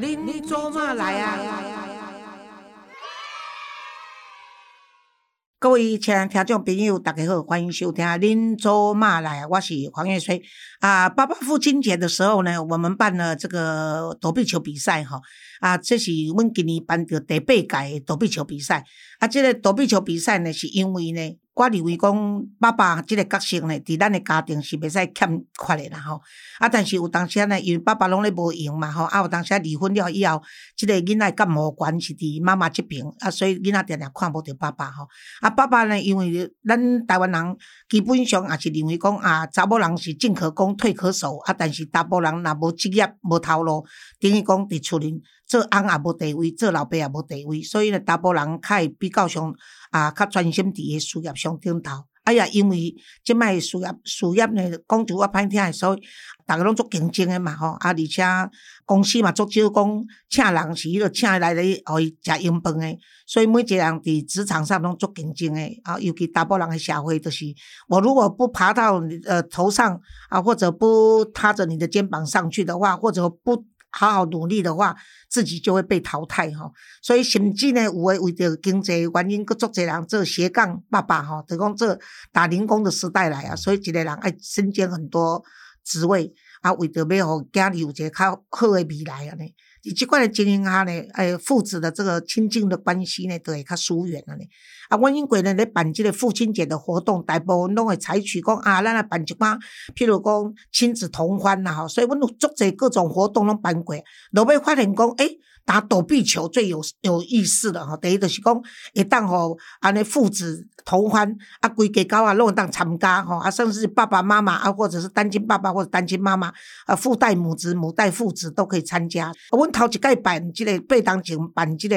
恁做嘛来啊？各位亲爱听众朋友，大家好，欢迎收听《您做嘛来》，我是黄月水。啊，爸爸父亲节的时候呢，我们办了这个躲避球比赛哈。啊，这是阮今年办的第八届躲避球比赛。啊，这个躲避球比赛呢，是因为呢。我认为讲爸爸即个角色呢，伫咱的家庭是袂使欠缺的啦吼。啊，但是有当时呢，因为爸爸拢咧无用嘛吼，啊有当时离婚了以后，即个囡仔感冒关是伫妈妈即边，啊，所以囡仔定定看无着爸爸吼。啊，爸爸呢，因为咱台湾人基本上也是认为讲啊，查某人是进可攻退可守，啊，但是大部分人若无职业无头路，等于讲伫厝里做翁也无地位，做老爸也无地位，所以呢，大部分人较会比较上。啊，较专心伫诶事业上顶头。哎呀，因为即摆事业事业呢，讲句我歹听诶，所以逐个拢做竞争诶嘛吼。啊，而且公司嘛足少讲请人是迄个请来咧，互伊食用饭诶。所以每一个人伫职场上拢做竞争诶。啊，尤其大部分人诶社会就是，我如果不爬到你呃头上啊，或者不踏着你的肩膀上去的话，或者不。好好努力的话，自己就会被淘汰哈。所以甚至呢，有诶为着经济原因，搁足侪人做斜杠爸爸哈，就讲做打零工的时代来啊。所以一个人爱身兼很多职位，啊，为着要互家里有一个较好诶未来啊呢。以即款诶经营下呢，诶，父子的这个亲近的关系呢，都会较疏远了呢。啊，阮英国呢咧办即个父亲节的活动，大部分拢会采取讲啊，咱来办一寡，譬如讲亲子同欢啦吼，所以阮有足侪各种活动拢办过，后尾发现讲，诶。打躲避球最有有意思的吼，第一就是讲会当吼安尼父子同欢，啊，规家狗啊拢会当参加吼，啊，甚至爸爸妈妈啊，或者是单亲爸爸或者单亲妈妈，啊，父带母子、母带父子都可以参加。阮头一届办即个八当前办即个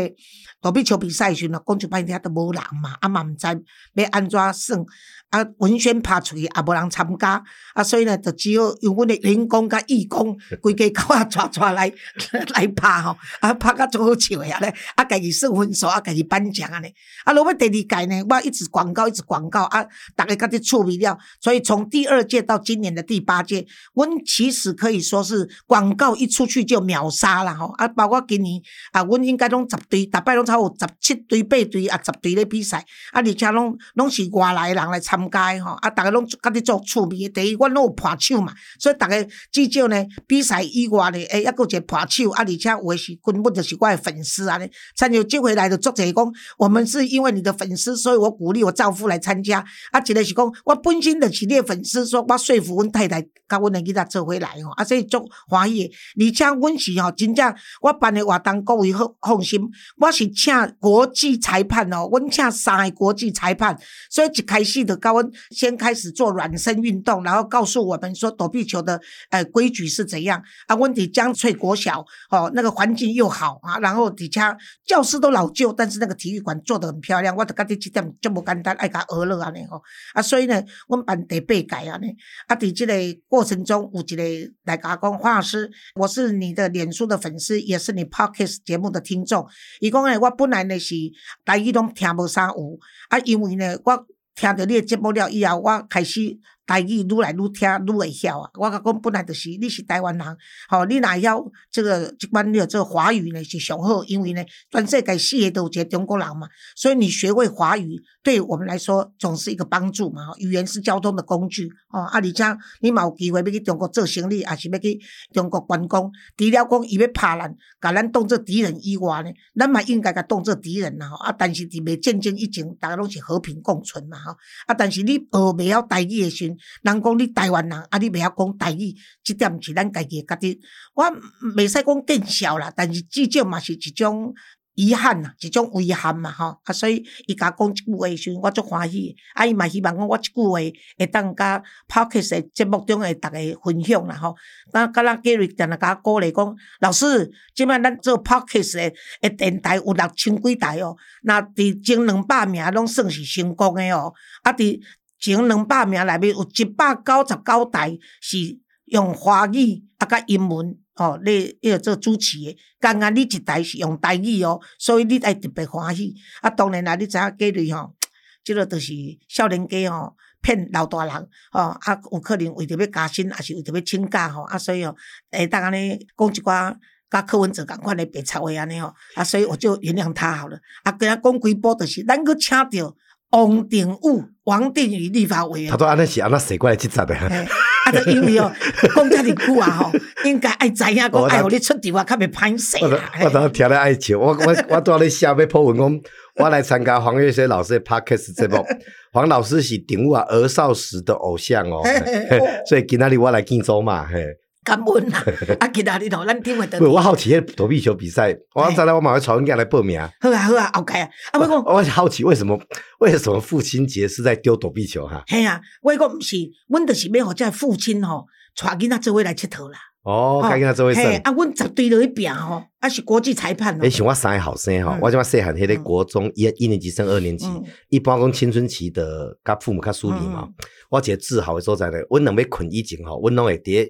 躲避球比赛时呢，讲就半天都无人嘛，啊嘛毋知要安怎算。啊，文宣拍出去也无人参加，啊，所以呢，就只有用阮的员工甲义工，规家狗啊，抓抓来 来拍吼，啊，拍甲足好笑诶啊咧，啊，家己算分数，啊，家己颁奖啊咧，啊，落尾第二届呢，我一直广告，一直广告，啊，大家甲己趣味了，所以从第二届到今年的第八届，阮其实可以说是广告一出去就秒杀了吼，啊，包括今年啊，阮应该拢十队，逐摆拢超有十七队、八队啊，十队咧比赛，啊，而且拢拢是外来人来参。加吼，啊，大家拢甲你做趣味。第一，阮拢有拍手嘛，所以大家至少呢，比赛以外呢，诶，抑有一个拍手，啊，而且有诶是根本就是我诶粉丝啊，参加接回来的作者讲，我们是因为你的粉丝，所以我鼓励我丈夫来参加。啊，一个是讲，我本身就是你诶粉丝，说我说服阮太太，甲阮诶囡仔做回来吼，啊，所以足欢喜。而且阮是吼，真正我办诶活动，各位放放心，我是请国际裁判哦，阮请三个国际裁判，所以一开始就高温先开始做软身运动，然后告诉我们说躲避球的呃规矩是怎样啊？问题江翠国小哦，那个环境又好啊，然后底下教室都老旧，但是那个体育馆做得很漂亮。我得讲这几点这么简单，爱甲娱乐安尼吼啊，所以呢，我们办第八届啊呢啊，伫这个过程中有一个来甲讲黄老师，我是你的脸书的粉丝，也是你 Podcast 节目的听众。伊讲呢，我本来呢是台语拢听无啥有啊，因为呢我。听着你诶节目了以后，我开始。台语愈来愈听愈会晓啊！我甲讲本来就是你是台湾人，吼，你若晓这个即款你这个华语呢是上好，因为呢全世界四个都有一个中国人嘛，所以你学会华语对我们来说总是一个帮助嘛。语言是交通的工具哦。啊，而且你嘛有机会要去中国做生意，还是要去中国观光？除了讲伊要拍咱，甲咱当做敌人以外呢，咱嘛应该甲当做敌人啦。啊，但是伫未战争以前，大家拢是和平共存嘛。啊，但是你学未晓台语的时，人讲你台湾人，啊，你袂晓讲台语，即点是咱家己诶家己。我袂使讲见笑啦，但是至少嘛是一种遗憾啦，一种遗憾嘛，吼。啊，所以伊甲讲即句话时，我足欢喜。啊，伊嘛希望讲我即句话会当甲 p o d c a s 节目中诶逐个分享啦，吼。那甲咱 Gary 定定甲鼓励讲，老师，即摆咱做 p o d c a s 诶诶电台有六千几台哦，那伫前两百名拢算是成功诶哦，啊，伫。前两百名内面有一百九十九台是用华语啊甲英文哦，你迄个做主持诶。刚刚你一台是用台语哦，所以你爱特别欢喜。啊，当然啦，你知影几类吼，即个就是少年家吼骗老大人哦，啊，有可能为着要加薪，也是为着要请假吼，啊，所以哦，会当安尼讲一寡。甲柯文哲共款的白插话安尼吼，啊，所以我就原谅他好了。啊，跟他讲几波就是咱个请到王定武、王定宇立法委员他，都安尼是安那写过来去杂的。嘿啊，就因为哦，讲遮尼久啊吼，应该爱知影讲，我爱互你出题话，较袂歹势我。我都听了爱笑，我我我拄咧写要 po 文讲，我来参加黄月水老师的 podcast 节目。黄老师是顶武啊儿少时的偶像哦所以今仔日我来见周嘛，嘿。感恩啦，啊，其他日吼，咱听会得，。我好奇迄躲避球比赛，我再来我马上传人来报名。好啊好啊，后盖啊，啊，我讲。我好奇为什么为什么父亲节是在丢躲避球哈？嘿啊，我讲毋是，阮就是要互遮父亲吼，带囡仔做伙来佚佗啦。哦，该跟他做位胜。嘿啊，阮绝对落去拼吼，啊是国际裁判哦诶，。像我三个后生吼嗯，我即马细汉迄个国中一一年级升二年级嗯，一般讲青春期的甲父母较疏离嘛嗯。我一个自豪的所在咧，阮两要困以前吼，阮拢会伫咧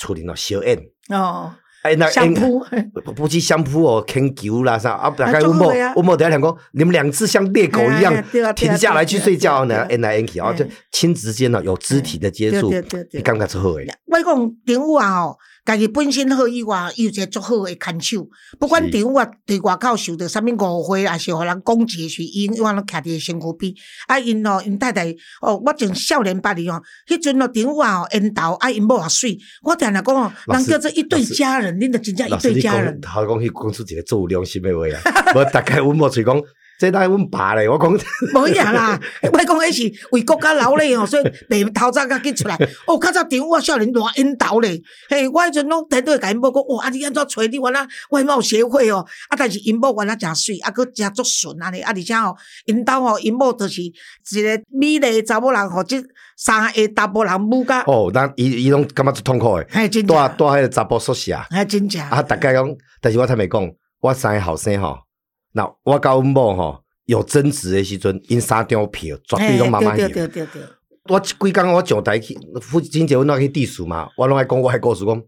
厝里头小演，哦，哎那香扑，不不去相扑哦，牵球啦啥啊，大概我某啊。做好的啊阮某在讲讲，你们两只像猎狗一样停下来去睡觉呢，对啊对啊就哎。亲子间呢有肢体的接触你感觉之好诶。我讲丁武啊吼，家己本身好以外，伊有一个足好的看手。不管是丁武啊对外口受到啥物误会，还是互人攻击的时，伊永远拢徛伫身躯边。啊，因哦，因太太哦，我从少年捌哩哦，迄阵哦，丁武啊吼，因头啊，因某也水。我听人讲哦，人叫做一对家人，恁着真正一对家人。好讲去讲出一个做有良心的话啊！无大概阮某喙讲，这当阮爸咧，我讲 无影啦，我讲迄是为国家劳累哦，所以白头早甲紧出来。哦，较早丁武啊，少年偌引导咧，嘿，我迄阵拢顶倒甲因某讲，哇，啊你安怎揣你原来外貌协会哦，啊，但是因某原来诚水，啊，佫诚足顺安尼，啊，而且吼，因兜吼，因某就是一个美丽的查某人，吼，即三个查甫人母甲，哦，咱伊伊拢感觉足痛苦诶，嘿，真住正，住迄个查甫宿舍，嘿，真正，啊，大概讲，但是我坦白讲，我三个后生吼，那我甲阮某吼有争执的时阵，因三张票绝对拢妈妈对赢。对对对对，我几工我上台去父亲节，阮拢去地数嘛，我拢爱讲我迄故事讲，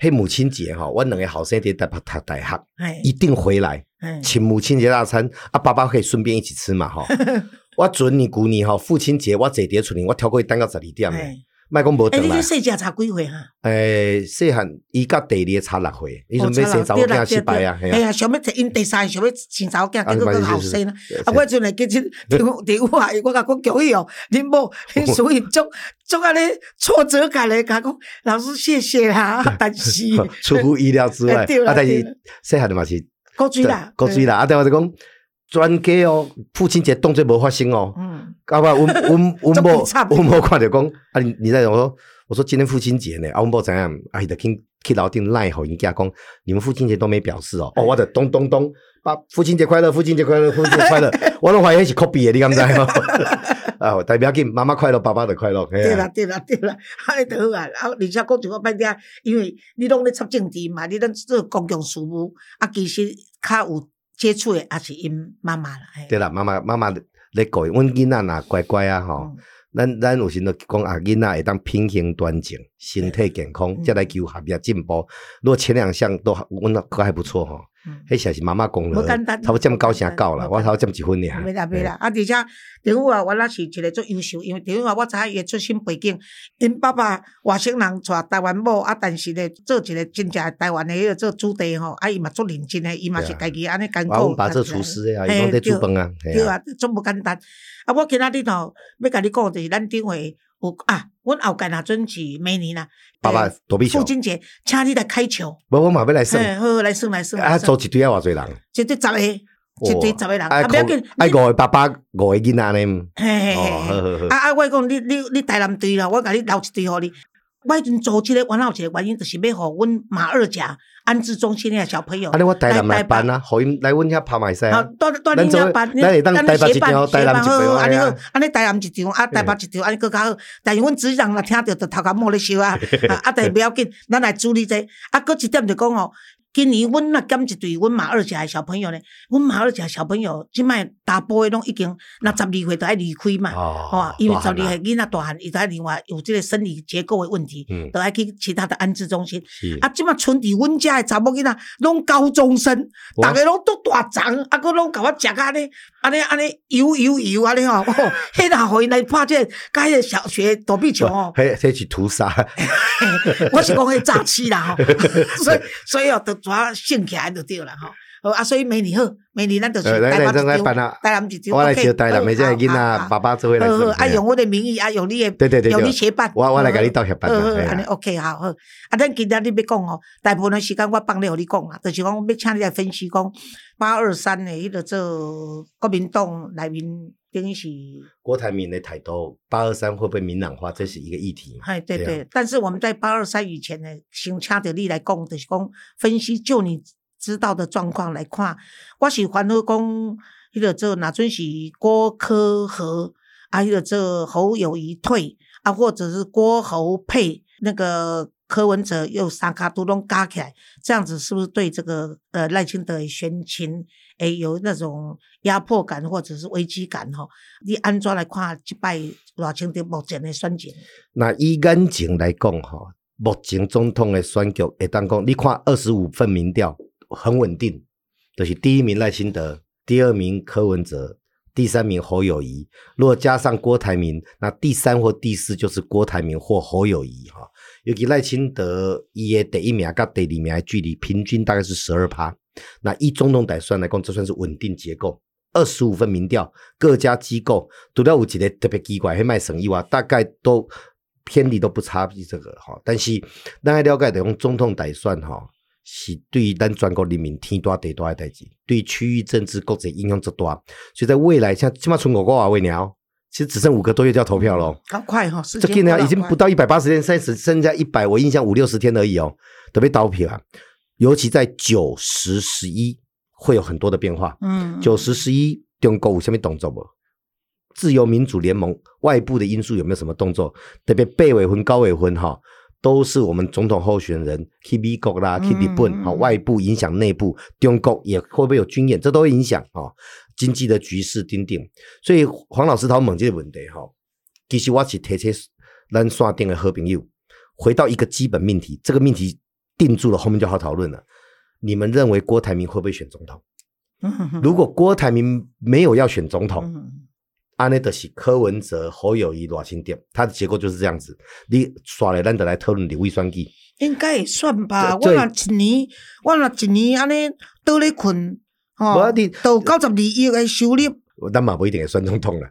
迄母亲节吼，阮两个后生伫台北读大学，一定回来。请母亲节大餐啊，爸爸可以顺便一起吃嘛哈。我准你古年哈，父亲节我坐伫厝里，我挑过去等到十二点诶，嘿，莫讲无哎，等来你这。细只差几岁哈？诶，细汉伊甲第二个差六岁，伊阵要生查某囝失败啊，嘿啊，想要摕因第三，想要生查某囝，啊结果嘛是是更后生啦。啊，我阵来记起电电话，我甲讲叫伊哦，恁某恁属于足足安尼挫折感咧，甲讲老师谢谢啦，但是 出乎意料之外。啊，但是细汉的嘛是够水啦，够水啦，啊，但我就讲专家哦，父亲节动作无发生哦。嗯。嗯，搞不好阮阮 阮这某不差不多阮某看着讲，啊你你在我说我说今天父亲节呢，啊阮某怎样？啊伊就去去楼顶赖吼因家讲，你们父亲节都没表示哦，哦我的咚咚咚，爸父亲节快乐，父亲节快乐，父亲节快乐，我拢怀疑那是 copy 的，你敢知吗？啊，代表给妈妈快乐，爸爸的快乐，对啦，对啦，对啦，安尼就好啊。啊，而且讲一个摆听，因为你拢咧插政治嘛，你咱做公共事务，啊，其实较有接触的，也是因妈妈啦。嘿对啦，妈妈妈妈咧教育，阮囡仔若乖乖啊吼。嗯咱咱有时都讲啊，囡仔会当品行端正，身体健康，嗯再来求学业进步。如果前两项都阮都还不错吼，嗯迄才是妈妈功劳无简单，差不多占高成高啦，无简单我头占一分尔。袂啦袂啦，啊！而且丁武啊，原来是一个足优秀，因为丁武啊，我知影伊的出身背景，因爸爸外省人娶台湾某，啊，但是咧做一个真正的台湾的迄个做主地吼，啊，伊嘛足认真的，伊嘛是家己安尼艰苦。爸做厨师的啊，伊嘿拢在煮饭啊，对啊，足无简单。啊，我今仔日吼要甲你讲，就是咱顶回有啊，阮后盖若准是明年啦，爸爸呃躲避球父，亲节，请你来开球，无我嘛要来算，好好来算来算，啊，来算组一堆啊偌侪人，一对十个，一对十个人，啊，不要紧，爱你五个爸爸，五个囡仔呢，嘿嘿嘿。啊，啊！我讲你你你台南队啦，我甲你留一队互你。我迄阵组织咧，原来有一个原因，就是要互阮马二甲安置中心的小朋友啊，，你我台南来来办啊，互因来阮遐拍卖赛啊啊，，带带咱做恁遐办，咱会当台北一场台南一场好好安尼好，安尼台南一场，啊台北一场，安尼更较好。但是阮主人若听着，就头壳冒咧烧啊，啊！但是不要紧，咱来处理这。啊，搁一点就讲吼，今年阮若减一对，阮马二甲的小朋友呢，阮马二甲小朋友即摆大部的拢已经，若十二岁就爱离开嘛。哦哦，因为十二岁囡仔大汉，伊在另外有即个生理结构的问题，嗯。都爱去其他的安置中心。是。啊，即摆村伫阮遮的查某囡仔，拢高中生，哇。逐个拢都大长，啊，佫拢甲我食安尼，安尼安尼游游游安尼吼，哦，迄若互因来拍这个甲迄个小学躲避球哦，迄迄 是屠杀，我是讲迄诈欺啦吼，所以所以哦，就抓兴起来就对了吼。好啊，所以明年好，明年咱就是呃，来台南一张，台南一张，我来接台南，好每这囡好仔爸爸做伙来好好啊，用我的名义啊，用你的，对对对对。用你协办，我我来好甲你道协办好安尼 OK 好好。啊，咱今仔日要讲哦，大部分的时间我帮你和你讲啦，就是讲要请你来分析讲八二三的迄个做国民党内面等于是，郭台铭的台头八二三会不会明朗化，这是一个议题。哎对对啊，但是我们在八二三以前呢，先请着你来讲，就是讲分析就你知道的状况来看，我是烦恼讲迄个做哪阵是郭科和啊，迄个做侯友谊退啊，或者是郭侯配那个柯文哲又三卡都拢加起来，这样子是不是对这个呃赖清德的选情诶有那种压迫感或者是危机感吼？你安怎来看即摆赖清德目前的选情？那以眼前来讲，哈，目前总统的选举会当讲，你看二十五份民调很稳定，就是第一名赖清德，第二名柯文哲，第三名侯友谊。如果加上郭台铭，那第三或第四就是郭台铭或侯友谊哈。尤其赖清德伊的第一名甲第二名的距离平均大概是十二趴。那以总统来算来讲，这算是稳定结构。二十五份民调，各家机构除了有一个特别奇怪，迄卖省以外，大概都偏离都不差比这个哈。但是咱要了解的，用总统大选哈，是对于咱全国人民天大地大的代志，对区域政治国际影响之大。所以在未来，像起码存五个话位鸟，其实只剩五个多月就要投票喽。好快哈、哦，这间今年已经不到一百八十天，现在只剩下一百，我印象五六十天而已哦，都被刀票啊。尤其在九十十一会有很多的变化。嗯，九十十一中国有什么动作不？自由民主联盟外部的因素有没有什么动作？特别备委婚、高委婚哈，都是我们总统候选人去美国啦、去日本哈，外部影响内部，中国也会不会有军演？这都会影响啊经济的局势丁丁。所以黄老师他问这个问题哈，其实我是提出咱线顶的好朋友，回到一个基本命题，这个命题定住了，后面就好讨论了。你们认为郭台铭会不会选总统？嗯 如果郭台铭没有要选总统，嗯安内德是柯文哲、侯友谊、罗清点，他的结构就是这样子。你耍来咱得来讨论立委选举，应该也算吧。我若一年，我若一年安尼倒咧困，吼无你，到九十二亿的收入。咱嘛不一定会选总统啦。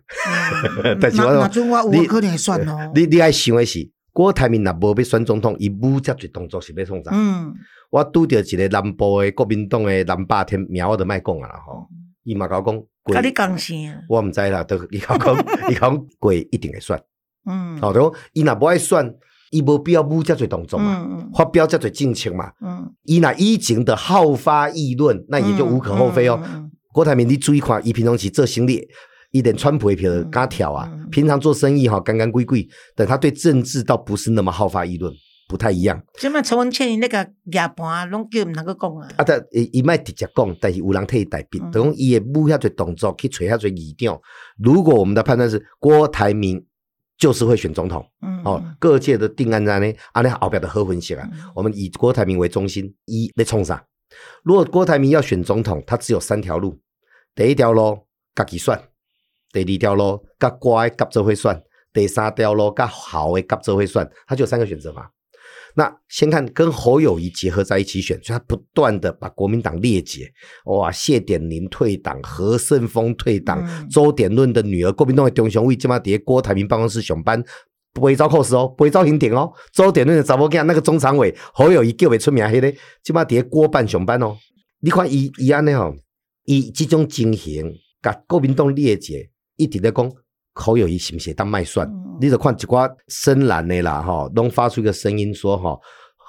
嗯 但是我那那阵我有可能会选哦。你你爱想的是，郭台铭若无要选总统，伊武接一动作是要创啥？嗯我拄着一个南部的国民党的南霸天名，我就莫讲啊啦吼。伊嘛甲我讲，过甲你讲啥？我毋知啦，都伊甲我讲，伊甲我讲过一定会选。嗯好，就讲伊若无爱选，伊无必要舞遮侪动作嘛，嗯发表遮侪政策嘛。嗯，伊若以前的好发议论，那也就无可厚非哦。郭台铭，你注意看，伊平常时做生意，一点川普的票敢跳啊。平常做生意哈，干干贵贵，但他对政治倒不是那么好发议论，不太一样。即摆陈文茜伊那个牙盘拢叫毋通去讲啊。啊，但伊伊卖直接讲，但是有人替伊代笔，嗯等于伊会舞遐侪动作去找遐侪议长。如果我们的判断是郭台铭就是会选总统，嗯哦，各界的定案在呢，安尼后表的好分析啊。嗯。我们以郭台铭为中心，一被冲啥？如果郭台铭要选总统，他只有三条路：第一条路自己算，第二条路甲乖甲做会算，第三条路甲好的甲做会算，他就有三个选择嘛。那先看跟侯友谊结合在一起选，所以他不断的把国民党列解，哇，谢点林退党，何胜峰退党，嗯周点论的女儿郭民党的中雄位，今嘛伫郭台铭办公室上班，不会招扣死哦，不会招刑顶哦。周点论的查某囝那个中常委侯友谊叫为出名迄个，今嘛伫郭办上班哦。你看伊伊安尼吼，伊即种情形，甲国民党列解，一直在讲侯友谊是不是当卖蒜？嗯你就看一寡深蓝的啦，哈，拢发出一个声音说，哈，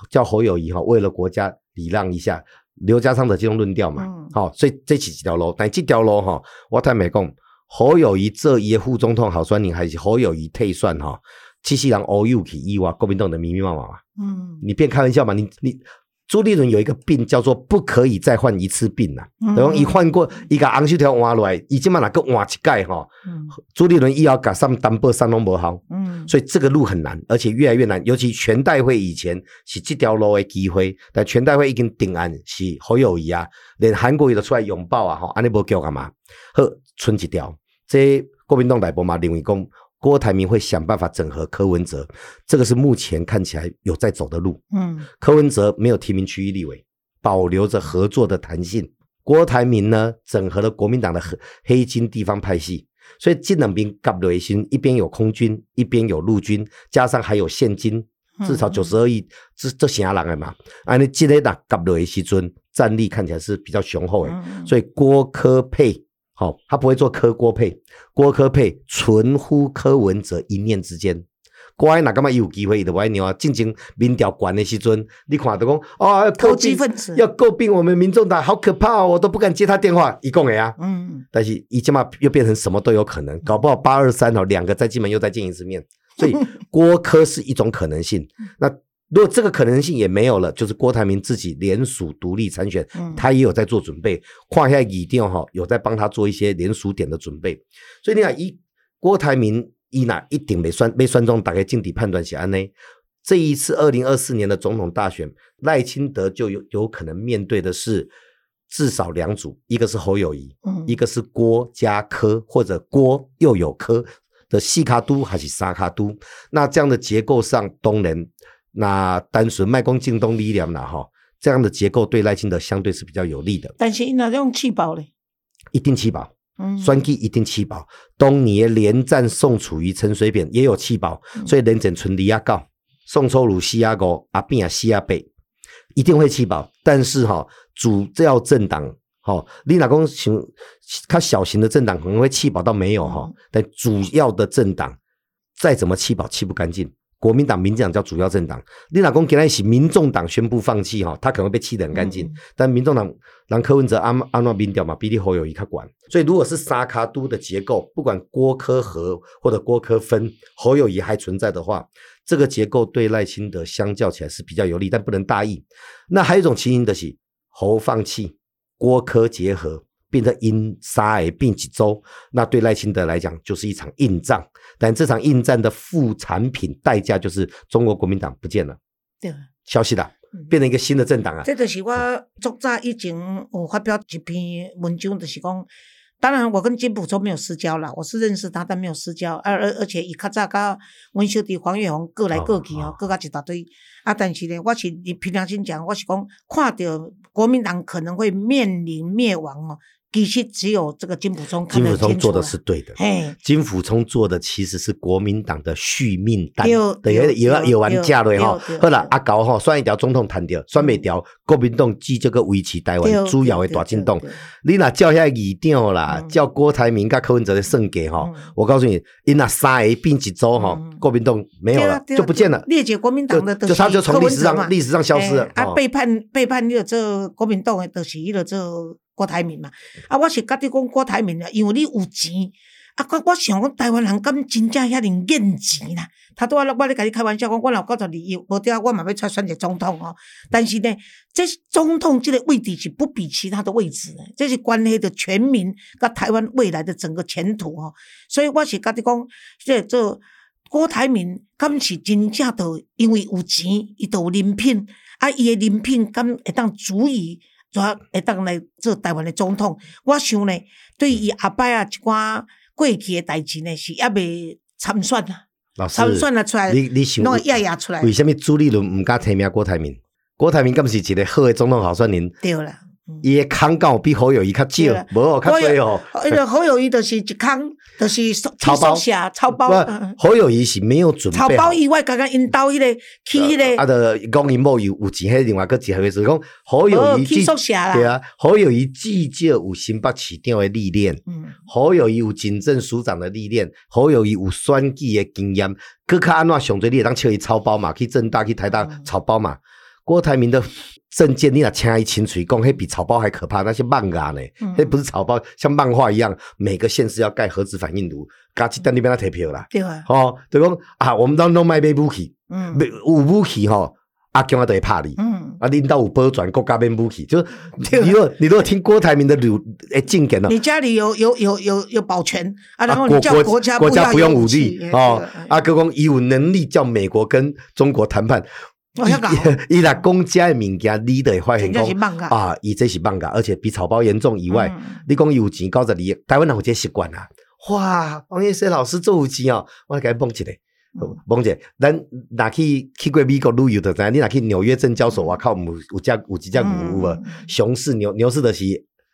叫侯友谊哈，为了国家礼让一下，刘家昌的这种论调嘛，嗯好、所以这是一条路，但这条路哈，我坦白讲，侯友谊这一个副总统候选人还是侯友谊退算哈，七夕人欧友去以外，国民党的密密麻麻嘛，嗯你别开玩笑嘛，你你。朱立伦有一个病叫做不可以再患一次病呐、嗯等于伊患过，伊甲红袖条换落来，伊即满若个换一届吼，嗯朱立伦以后甲上担保上拢无好，嗯，所以这个路很难，而且越来越难。尤其全代会以前是这条路的机会，但全代会已经定案是侯友谊啊，连韩国瑜都出来拥抱啊，吼，安尼无叫干嘛？好，剩一条，这国民党内部嘛认为讲，郭台铭会想办法整合柯文哲，这个是目前看起来有在走的路。嗯柯文哲没有提名区域立委，保留着合作的弹性。郭台铭呢，整合了国民党的黑黑金地方派系，所以这两边夹落去，一边有空军，一边有陆军，加上还有现金，至少九十二亿，这这啥人的嘛？啊，你这个打夹落的时阵，战力看起来是比较雄厚的，嗯所以郭科配，好、他不会做科郭配，郭科配纯乎柯文哲一念之间。郭爱哪干嘛有机会的？我爱牛啊！进行民调管的时阵，你看都讲哦，要投诟病机分子要诟病我们民众党好可怕哦，我都不敢接他电话。一共的啊，嗯，但是一起码又变成什么都有可能，搞不好八二三哦，两个在金门又再见一次面，所以郭科是一种可能性。那如果这个可能性也没有了，就是郭台铭自己联署独立参选，嗯他也有在做准备，跨下一定哈有在帮他做一些联署点的准备。所以你看，一郭台铭一哪一定没算被算中，大概政底判断是安呢。这一次二零二四年的总统大选，赖清德就有有可能面对的是至少两组，一个是侯友谊，嗯一个是郭家科，或者郭又有科的细卡都还是沙卡都。那这样的结构上，当然那单纯卖光进东力量了哈，这样的结构对赖清德相对是比较有利的，但是因那用气保嘞，一定气保。嗯，选举一定气保，东尼连战宋楚瑜、陈水扁也有气保，所以连整纯离亚告，宋秋鲁西亚高阿扁啊西亚北一定会气保，但是哈、主要政党哈，你哪公型他小型的政党可能会弃保到没有哈、嗯但主要的政党再怎么弃保弃不干净。国民党、民进党叫主要政党，你老公给他一起，民众党宣布放弃哈，他可能会被气得很干净。嗯但民众党让柯文哲安安诺民调嘛，比例侯友谊他管，所以如果是沙卡都的结构，不管郭科和或者郭科分，侯友谊还存在的话，这个结构对赖清德相较起来是比较有利，但不能大意。那还有一种情形的是侯放弃，郭科结合。变成因沙癌并几周，那对赖清德来讲就是一场硬仗，但这场硬战的副产品代价就是中国国民党不见了，对，消息的嗯。变成一个新的政党啊。这就是我作早以前我发表一篇文章，就是讲，当然我跟金溥聪没有私交啦，我是认识他，但没有私交，而而而且伊较早甲阮小弟黄月红过来过去哦吼，过甲一大堆，啊，但是呢，我是凭良心讲，我是讲看到国民党可能会面临灭亡哦，其实只有这个金溥聪看金溥聪做的是对的，嘿，金溥聪做的其实是国民党的续命单，对对，对对有有完价了哈对对。后来阿高哈算一条总统谈掉，算没掉，国民党继这个维持台湾对主要的对大震动对对。你若叫遐议长啦，嗯。叫郭台铭跟柯文哲的算计哈嗯，我告诉你，因那三 A 并几周哈嗯，国民党没有了就不见了。列解国民党的就就他就从历史上历史上消失了哎啊，哦。背叛背叛你这国民党的，就是迄个这郭台铭嘛。啊，我是甲你讲郭台铭啊，因为你有钱。啊，我我想讲，台湾人敢真正遐尔厌钱啦？他都我我咧甲你开玩笑讲，我若有九十二亿，无对啊，我嘛要出选一个总统哦。但是呢，这总统这个位置是不比其他的位置的，这是关系着全民甲台湾未来的整个前途哦。所以我是甲你讲，这这郭台铭敢是真正就因为有钱，伊就有人品，啊，伊诶人品敢会当足以。抓会当来做台湾的总统，我想呢，对伊后摆啊一寡过去的代志呢，是还未参选啊，老师参选啊出来，你你想弄个压压出来，为什么朱立伦唔敢提名郭台铭？郭台铭敢是一个好的总统候选人？对啦。嗯伊的空告比侯友谊较，少无哦，较多哦。迄个侯友谊就是一空，就是草包写草包，侯友谊是没有准备好包。以外，刚刚因到迄个去迄啊，个，的讲因某有有钱，迄另外个一回事。讲侯友谊至宿舍啦对啊，侯友谊至少有新北市长的历练，嗯，侯友谊有警政署长的历练，侯友谊有选举的经验，佮较安怎上最你会当笑伊草包嘛，去政大去台大嗯草包嘛。郭台铭的证件，你若请伊清水讲，迄比草包还可怕，那些漫画呢，嗯。迄不是草包，像漫画一样，每个县市要盖核子反应炉，加去等你边那摕票啦。对。啊，哦，就讲啊，我们当拢卖买武器，嗯。买有武器吼，阿强啊都会怕你。嗯，啊，领导有保全国家免武器，就是你如果你如果听郭台铭的鲁诶证件哦，你家里有有有有有保全？啊，然后国你叫国家国家要不用武力哦，啊，啊，哥讲伊有能力叫美国跟中国谈判，伊伊若公家的物件，你都会发现讲啊，伊这是放假，而且比草包严重以外，嗯。你讲有钱九十二亿，台湾人有这习惯啊，哇，王叶生老师做有钱哦，我来给你蹦一个，萌姐，咱若去去过美国旅游的？知影你若去纽约证交所？我靠，有有只有几只牛啊？熊市牛牛市的是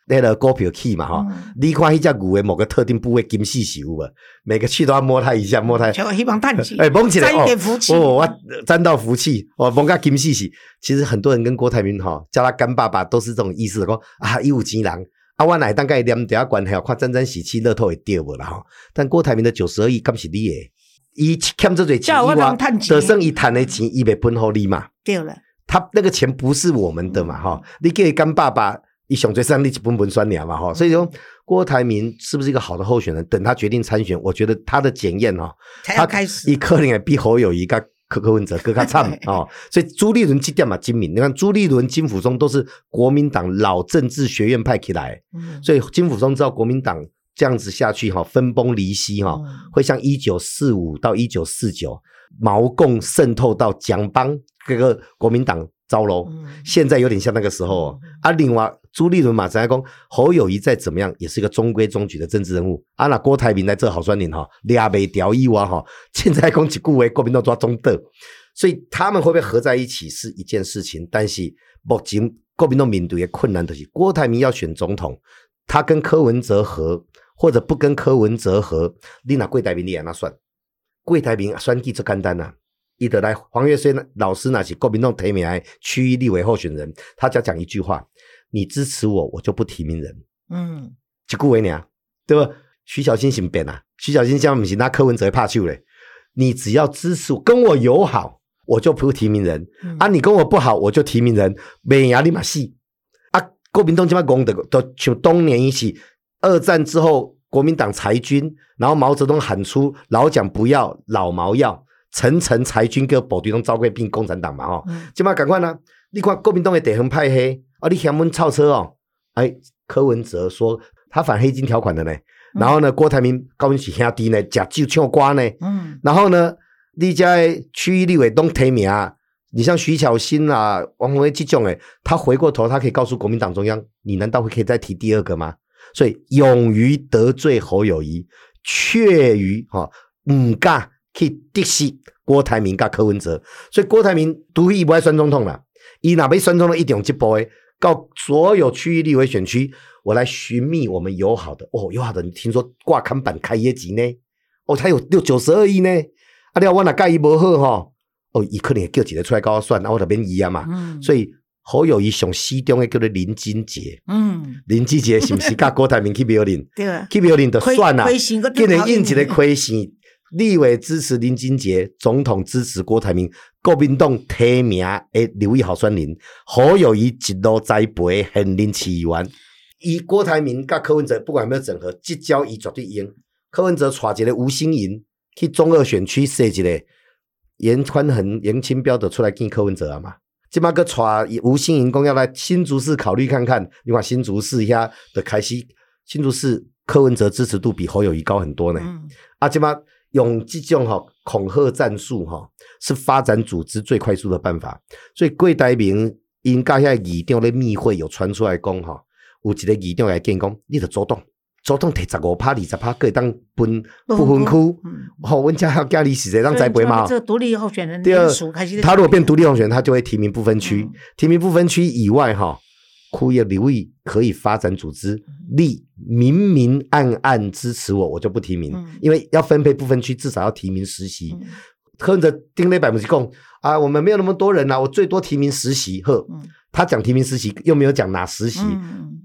那个股票去嘛哈？你看迄只牛的某个特定部位金细细有无？每个去都要摸它一下，摸它。就希望探气，哎，蒙起来沾一点福气。哦，我沾到福气，我蒙个金细细。其实很多人跟郭台铭哈叫他干爸爸，都是这种意思，讲啊一五钱郎。啊，我乃大概念底下关系，看沾沾喜气，乐透会掉无啦吼。但郭台铭的九十二亿，敢是你诶？伊欠这嘴钱，伊话得剩一谈的钱，伊袂分好你嘛？对了，他那个钱不是我们的嘛？哈，你给干爸爸，一想最上你就分分酸娘嘛？哈，所以说郭台铭是不是一个好的候选人？等他决定参选，我觉得他的检验哦，他开始一可能比侯友谊个柯柯文哲更加惨哦。所以朱立伦这点嘛精明，你看朱立伦、金辅中都是国民党老政治学院派起来，所以金辅中知道国民党。这样子下去哈，分崩离析哈，会像一九四五到一九四九毛共渗透到蒋邦各个国民党招喽，现在有点像那个时候哦。啊，另外朱立伦、马才公、侯友谊再怎么样，也是一个中规中矩的政治人物。啊，那郭台铭在这好酸领哈，俩被屌一挖哈，现在讲起顾为国民党抓中的，所以他们会不会合在一起是一件事情。但是目前国民党面对的困难的是，郭台铭要选总统，他跟柯文哲合。或者不跟柯文哲合，你拿郭台铭你也那算，郭台铭选举这简单呐，伊得来黄月虽老师那是国民党提名来区域立委候选人，他只要讲一句话，你支持我，我就不提名人。嗯，就顾维你啊，对吧？徐小新行变啊，徐小新讲不行，那柯文哲怕去嘞。你只要支持我，跟我友好，我就不提名人。啊，你跟我不好，我就提名人。美牙立马戏啊，国民党这么功德都像当年一起。二战之后，国民党裁军，然后毛泽东喊出“老蒋不要，老毛要”，层层裁军，给保对中招贵并共产党嘛吼，即嘛赶快呢？你看国民党诶地方派黑，啊，你嫌我们超车哦？哎，柯文哲说他反黑金条款的呢，然后呢，郭台铭高明是兄弟呢，假就唱瓜呢，嗯，然后呢，你在区域立委都提名啊，你像徐巧芯啊、王宏威这种诶，他回过头，他可以告诉国民党中央，你难道会可以再提第二个吗？所以勇于得罪侯友谊，怯于哈唔敢去敌视郭台铭跟柯文哲。所以郭台铭独意不爱选总统啦，伊哪被选中了一点一波诶，到所有区域立委选区，我来寻觅我们友好的哦，友好的，你听说挂看板开业绩呢？哦，他有六九十二亿呢，啊，你要我那盖伊无好哈？哦，伊可能也叫几个出来甲我算，那我这边一样嘛，所以。好友谊上西中的叫做林金杰，嗯，林金杰是毋是甲郭台铭去庙林？对啊，去庙林就算啦，今年应一个亏心，立委支持林金杰，总统支持郭台铭，国民党提名诶刘义豪选人，侯友谊一路栽培，很林起源。以郭台铭甲柯文哲不管有没有整合，即交伊绝对赢。柯文哲带一个吴兴盈去中二选区设一个严宽恒、严清标的出来见柯文哲啊嘛。今嘛个带吴兴盈公要来新竹市考虑看看，你看新竹市下的开始，新竹市柯文哲支持度比侯友谊高很多呢。啊，今嘛用这种哈恐吓战术哈，是发展组织最快速的办法。所以贵台铭应该下议长的密会有传出来讲哈，有一个议长来建讲，你得主动。主动提十五趴、二十趴，可以当分不分区。好，温家要家里是谁当栽培嘛？这独立候选人第二，他如果变独立候选人，他就会提名不分区。提名不分区以外，哈，区也留意可以发展组织，立明明暗暗支持我，我就不提名，因为要分配不分区，至少要提名实习。跟着丁磊百分之共啊，我们没有那么多人啊，我最多提名实习。呵，他讲提名实习，又没有讲哪实习。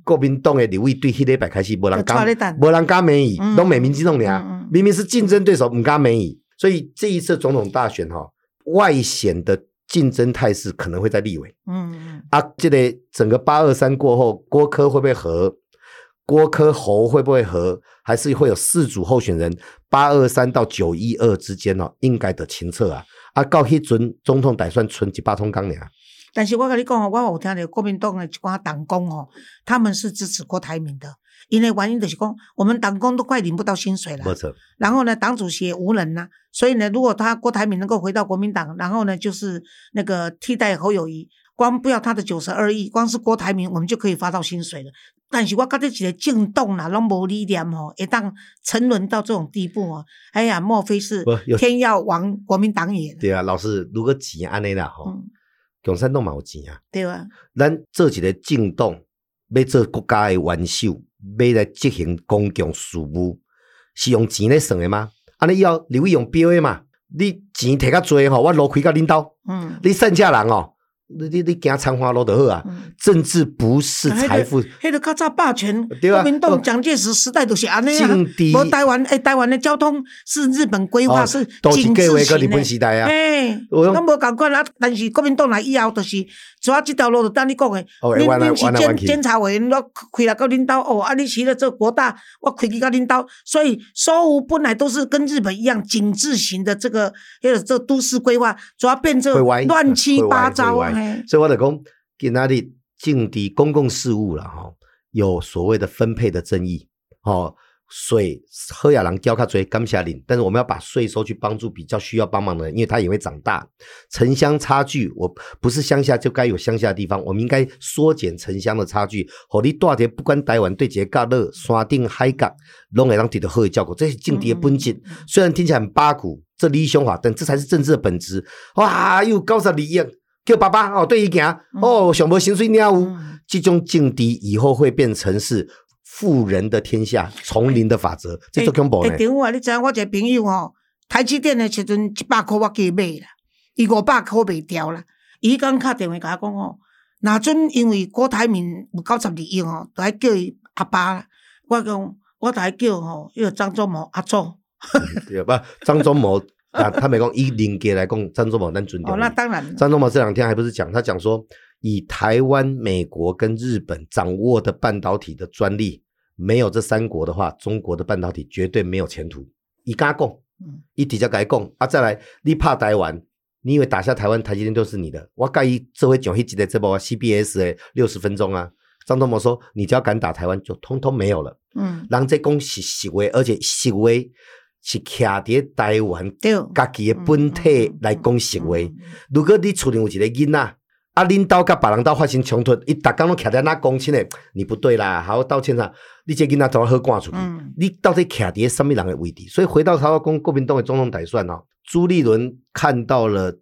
国民党的刘毅对迄礼拜开始无人敢，无人敢美意，拢美民进党俩，明明是竞争对手，唔敢美意。所以这一次总统大选哈，外显的竞争态势可能会在立委。嗯嗯。啊，这个整个八二三过后，郭科会不会和？郭科侯会不会和？还是会有四组候选人？八二三到九一二之间哦，应该的清澈啊。啊，到迄阵总统打算存一百通钢俩。但是我跟你讲哦，我有听到国民党的一寡党工哦，他们是支持郭台铭的，因为原因就是讲，我们党工都快领不到薪水了，没错。然后呢，党主席也无能呐，所以呢，如果他郭台铭能够回到国民党，然后呢，就是那个替代侯友谊，光不要他的九十二亿，光是郭台铭，我们就可以发到薪水了。但是我觉得一个政党啦，拢无理念吼，一旦沉沦到这种地步哦，哎呀，莫非是天要亡国民党也？对啊，老师，如果钱安尼啦吼，嗯，共产党嘛有钱啊，对啊，咱做一个政党，要做国家的元首，要来执行公共事务，是用钱来算的吗？安尼以后你会用标的嘛？你钱摕较多吼，我路开到恁兜，嗯，你剩下人哦，你你你行参花路就好啊。政治不是财富，迄个较早霸权，国民党蒋介石时代都是安尼啊。台湾诶，台湾的交通是日本规划，是都是计划跟日致型的。本时代啊。哎，我用咱无共款啊，但是国民党来以后，就是抓即条路，就等你讲的。恁哦弯来恁是弯来弯去监监察委员，我开了到领导哦，啊，你去了做国大，我开去到领导，所以收入本来都是跟日本一样紧致型的这个，迄个这都市规划，主要变成乱七八糟。所以我就讲，今仔日政治公共事务了，吼，有所谓的分配的争议，哦，水喝亚郎交较追感谢领，但是我们要把税收去帮助比较需要帮忙的人，因为他也会长大。城乡差距，我不是乡下就该有乡下的地方，我们应该缩减城乡的差距。和你大点，不管台湾对一个角落、山顶、海港，拢会让得到好的照顾，这是政治的本质。虽然听起来很八股，这理想化，但这才是政治的本质。哇，又高十二亿，叫爸爸哦，对伊行哦，上无薪水鸟有。嗯这种境地以后会变成是富人的天下，丛林的法则，这最恐怖你知影，我一个朋友吼，台积电的时阵一百块我加买啦，伊五百块卖掉啦。伊刚敲电话甲我讲吼，那阵因为郭台铭有九十二亿吼，都爱叫伊阿爸啦。我讲，我都爱叫吼，迄个张忠谋阿祖。对吧？张忠谋啊，他没讲以零给来讲，张忠谋咱尊重哦，那当然，张忠谋这两天还不是讲，他讲说，以台湾、美国跟日本掌握的半导体的专利，没有这三国的话，中国的半导体绝对没有前途。伊敢讲嗯，伊底下甲伊讲啊，再来，你怕台湾？你以为打下台湾，台积电就是你的？我介意这回讲一集的这部 CBS 的六十分钟啊。张忠谋说，你只要敢打台湾，就通通没有了。嗯，人这讲是实话，而且实话是徛伫台湾，家己的本体来讲实话。嗯如果你厝里有一个囡仔，啊，恁兜甲别人兜发生冲突，伊逐工拢徛在那讲亲诶，你不对啦，好道歉啦。你这囡仔怎么好赶出去？嗯你到底徛伫什么人的位置？所以回到他讲国民党的总统打算哦，朱立伦看到了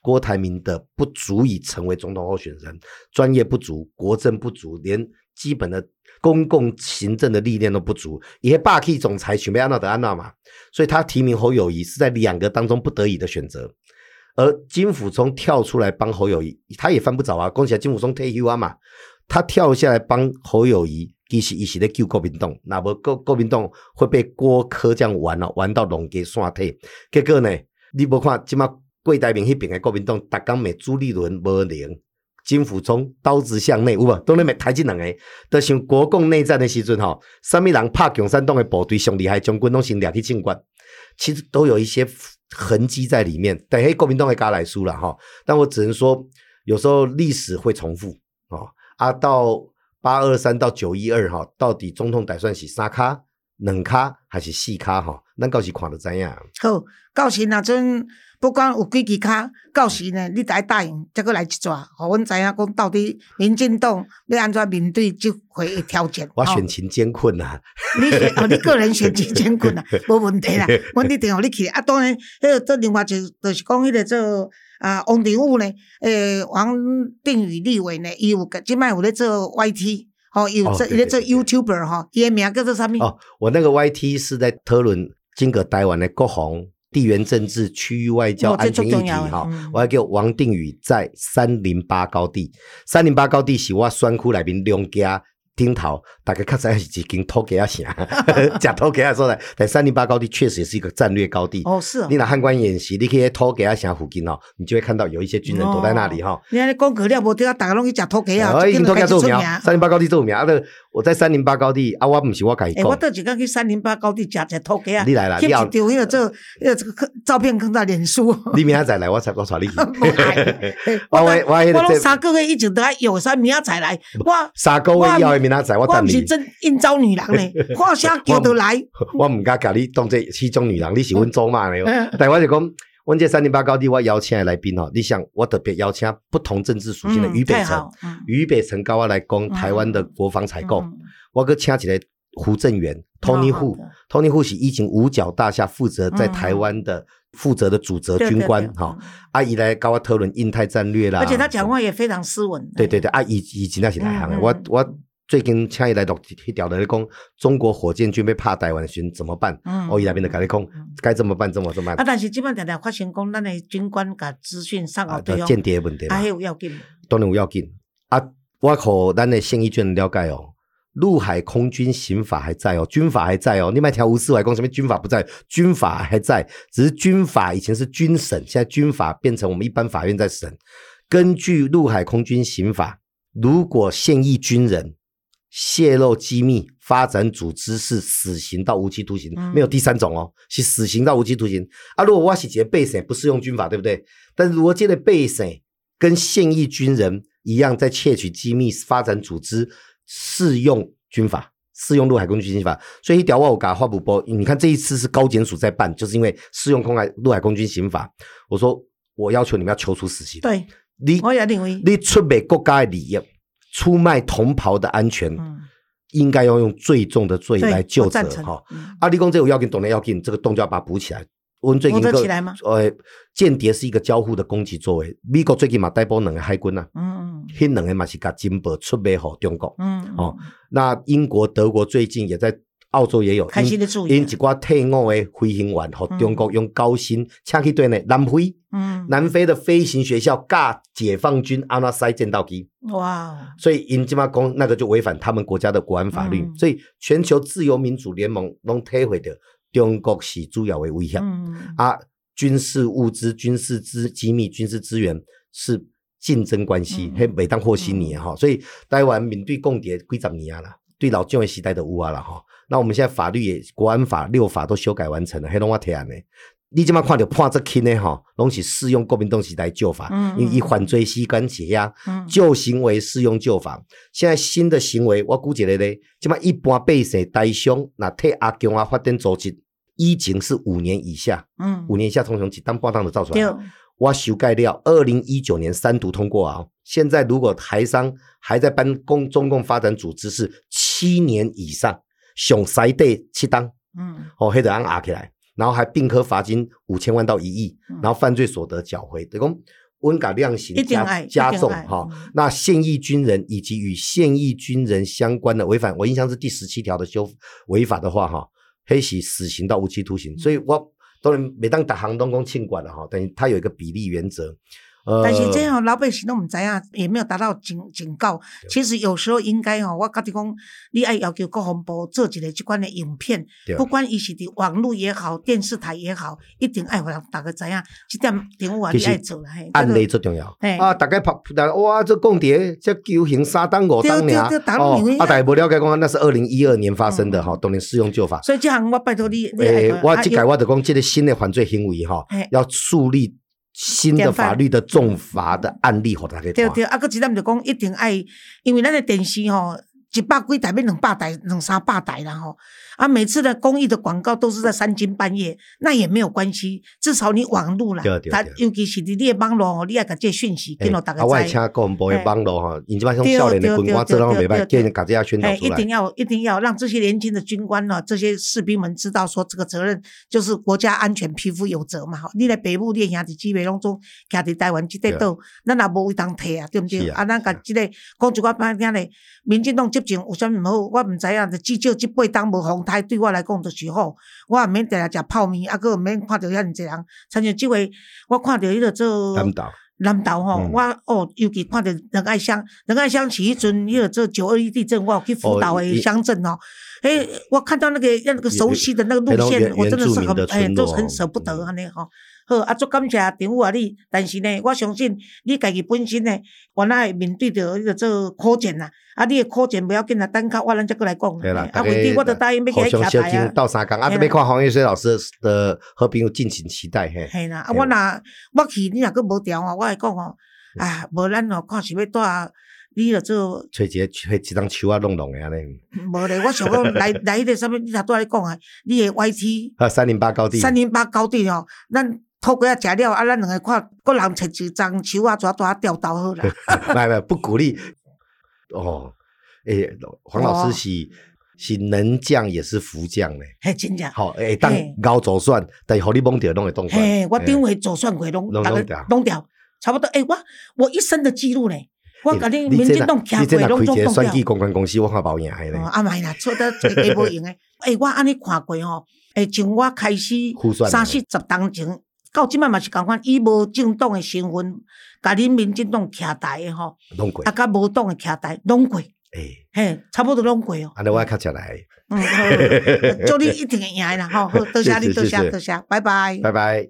郭台铭的不足以成为总统候选人，专业不足，国政不足，连基本的公共行政的历练都不足，也霸气总裁想要安娜的安娜嘛，所以他提名侯友谊是在两个当中不得已的选择。而金辅聪跳出来帮侯友谊，他也犯不着啊！恭喜金辅聪退休啊嘛，他跳下来帮侯友谊，其实一时在救国民党，那么国国民党会被郭科这样玩哦，玩到龙给刷退。结果呢，你无看即马桂台铭迄边的国民党，逐工骂朱立伦无能，金辅冲刀子向内，有无？都咧骂台积两个，都像国共内战的时阵吼，什么人拍共产党的部队上厉害，将军拢先掠去进关，其实都有一些痕迹在里面。但黑国民党会加来输了哈，但我只能说，有时候历史会重复哦。啊，到八二三到九一二哈，到底总统打算是三卡、两卡还是四卡哈？咱到时看就知影。好，到时那阵不管有几支卡，到时呢，你得答应，再过来一抓，互阮知影讲到底民进党要安怎面对即回的挑战。吼我选情艰困呐、啊，你选哦，你个人选情艰困啊，无问题啦，阮一定互你去。啊，当然，迄个做另外一个就是讲迄个做啊，王定武呢，诶，王定宇立委呢，伊有个即摆有咧做 YT，吼，伊有做哦伊咧做 YouTuber 吼，伊个名叫做啥物？哦，我那个 YT 是在讨论金阁台湾的国防、地缘政治、区域外交、哦安全议题哈、嗯我还叫王定宇在三零八高地，三零八高地是我选区内面两家。顶头大概较知影是一间土鸡啊城，食土鸡啊所在，但三零八高地确实也是一个战略高地。哦，是哦你。拿汉官演习，你可以在土鸡啊城附近哦，你就会看到有一些军人躲在那里哈、你讲过了，无对啊，大家拢去食土鸡啊，哦，已经土鸡做苗，名。三零八高地做苗。啊，那我在三零八高地啊，我唔是我改诶，我讲，倒一工去三零八高地食食土鸡啊，你来啦你要张迄个做这个照片放在脸书。你明仔载来，我才我带你 我我我我三个月以前都还有，啥明仔载来，我三个月以后的明仔载，我等你。我是真应招女人呢，我啥叫得来。我唔敢甲你当这其中女人，你是阮祖妈呢嗯。但我就讲，阮这三零八高地我邀请的来宾哦，你想我特别邀请不同政治属性的嗯俞北辰俞北辰高我来讲台湾的国防采购，嗯我搁请一个胡正元 Tony 好 Hu 是以前五角大厦负责在嗯台湾的负责的主责军官哈，啊伊来跟我讨论印太战略啦，而且他讲话也非常斯文。对对对，阿姨以前那是内行的，我嗯嗯我最近请伊来录迄条的讲，中国火箭军被怕台湾的时候怎么办？嗯哦，伊那边就跟你讲嗯，该怎么办，怎么怎么办啊，但是基本常常发生讲，咱的军官甲资讯上啊哦，对哦，间谍的问题啊，啦迄，有要紧。当然有要紧啊。我靠，咱的现役军人了解哦，陆海空军刑法还在哦，军法还在哦。你买条吴思怀讲什么军法不在，军法还在，只是军法以前是军审，现在军法变成我们一般法院在审。根据陆海空军刑法，如果现役军人泄露机密、发展组织是死刑到无期徒刑，嗯没有第三种哦，是死刑到无期徒刑啊。如果我是一个备审，不适用军法，对不对？但是如果这个备审跟现役军人一样，在窃取机密、发展组织适用军法。适用陆海空军刑法，所以一条我有甲发布波，你看这一次是高检署在办，就是因为适用空海陆海空军刑法。我说我要求你们要求处死刑，对，你我也认为，你出卖国家的利益，出卖同袍的安全，嗯，应该要用最重的罪对来就责哈。嗯啊，立功这有要紧，懂得要紧，这个洞就要把它补起来。我们最近个呃，间谍是一个交互的攻击作为。美国最近嘛逮捕两个海军啊，嗯那两个嘛是甲金宝出卖给中国。嗯嗯，哦那英国、德国最近也在，澳洲也有开心的注意。因因一寡退伍的飞行员，和中国用高薪请去对呢南非，嗯，南非的飞行学校教解放军安那塞战斗机。哇哦，所以因即马讲那个就违反他们国家的国安法律，嗯。所以全球自由民主联盟拢体会到中国是主要的威胁、嗯。啊，军事物资、军事资机密、军事资源是竞争关系，嗯。迄袂当和稀泥哈。所以台湾面对共谍几十年啊啦，对老蒋的时代的有啊啦哈。那我们现在法律也国安法六法都修改完成了，黑龙我提案的。你即马看到判这轻的哈，拢是适用国民党时代旧法，嗯嗯因为以犯罪时间解压，嗯旧行为适用旧法，现在新的行为，我估计咧咧，即马一般百姓台商那替阿强啊发展组织，以前是五年以下，嗯，五年以下通常一当半当就造出来。我修改了，二零一九年三读通过啊，现在如果台商还在办共中共发展组织是七年以上，上西地七当嗯哦，黑得按压起来，然后还并科罚金五千万到一亿嗯，然后犯罪所得缴回，等于温感量刑加加重哈、嗯那现役军人以及与现役军人相关的违反，我印象是第十七条的修违法的话哈，黑是死刑到无期徒刑。嗯所以我当然每当打行动工庆管了哈，等于它有一个比例原则。呃，但是这样老百姓都唔知啊，也没有达到警警告。其实有时候应该吼，我觉得讲，你爱要求国防部做一个即款的影片，不管伊是伫网络也好，电视台也好，一定爱互人大家知影，这点任务啊，你爱做啦。案例最重要啊！大概拍哇，这共谍这求刑三当五当俩对对对当哦啊！大家不了解讲那是二零一二年发生的哈，当然适用旧法。所以这项我拜托你，诶、我即改我就讲，这个新的犯罪行为哈，要树立新的法律的重罚的案例，吼大家看。对对，啊，佮一点就讲一定爱，因为咱的电视吼，一百几台变两百台、两三百台啦吼。啊，每次的公益的广告都是在三更半夜，那也没有关系，至少你网络啦对对，对它尤其是你的网络吼，你也甲这讯息诶跟到大家啊，我会知。请国防部的嘿网络哈，因即摆像少年的军官，这宣导哎，出来一定。要一定要让这些年轻的军官呢，这些士兵们知道说，这个责任就是国家安全，匹夫有责嘛。吼，你来北部你的兄弟姊妹拢总徛伫台湾这块岛，咱也无位当摕啊，对不对？啊啊，咱甲这个讲一寡歹听咧，民进党执政有啥物毋好，我毋知影，就至少这八当无风台，对我来讲就是好。我也免定定食泡面，啊，佮毋免看到遐尔济人。参像即回，我看到伊个做南岛南岛吼，我哦，尤其看到仁爱乡，仁爱乡起迄阵伊个做九二一地震，我有去辅导的乡镇哦。诶，我看到那个那个熟悉的那个路线，我真的是很哎，村落哦都很舍不得嗯安尼吼。好，啊，足感谢张武啊你，但是呢，我相信你家己本身呢，原来会面对着迄个做考卷啦，啊，你的考卷不要紧啦，等较我咱再过来讲。对啦，啊，问题我都答应要互给他相小金徛台啊。到三港啊！嘿啦要看黄玉水老师的和平，敬请期待嘿。系啦，啊，我若我去，你若佫无调啊，我来讲哦，啊，无咱哦，看是要带你着做，找一个找一张手啊弄弄诶安尼。无咧，我想讲来来迄个啥物，你若拄仔咧讲啊，你诶 YT 啊，三零八高地，三零八高地哦，咱土鸡啊食了，啊，咱两个看，个人摕一张树啊，抓抓吊倒好啦。没没不鼓励哦。诶，黄老师是是能将也是福将呢。嘿，真正。好，诶，当嘿高左算，但是互你蒙掉拢会动算。嘿，我顶回做算过拢，拢拢掉拢掉，差不多。诶，我我一生的记录呢，我甲你民进党徛过拢若开一个选总冻掉。举公关公司，我看包赢的哦，咧。啊买啦，错得一个无用诶。诶，我安尼看过吼，诶，从我开始三四十当前，到即摆嘛是共款，伊无政党诶身份，甲恁民进党徛台诶吼，拢过啊，，甲无党诶徛台拢过，诶，嘿，差不多拢过哦。安尼我较起来，嗯，好，祝你一定会赢的啦，吼，好，多谢你，多谢多谢，拜拜。拜拜。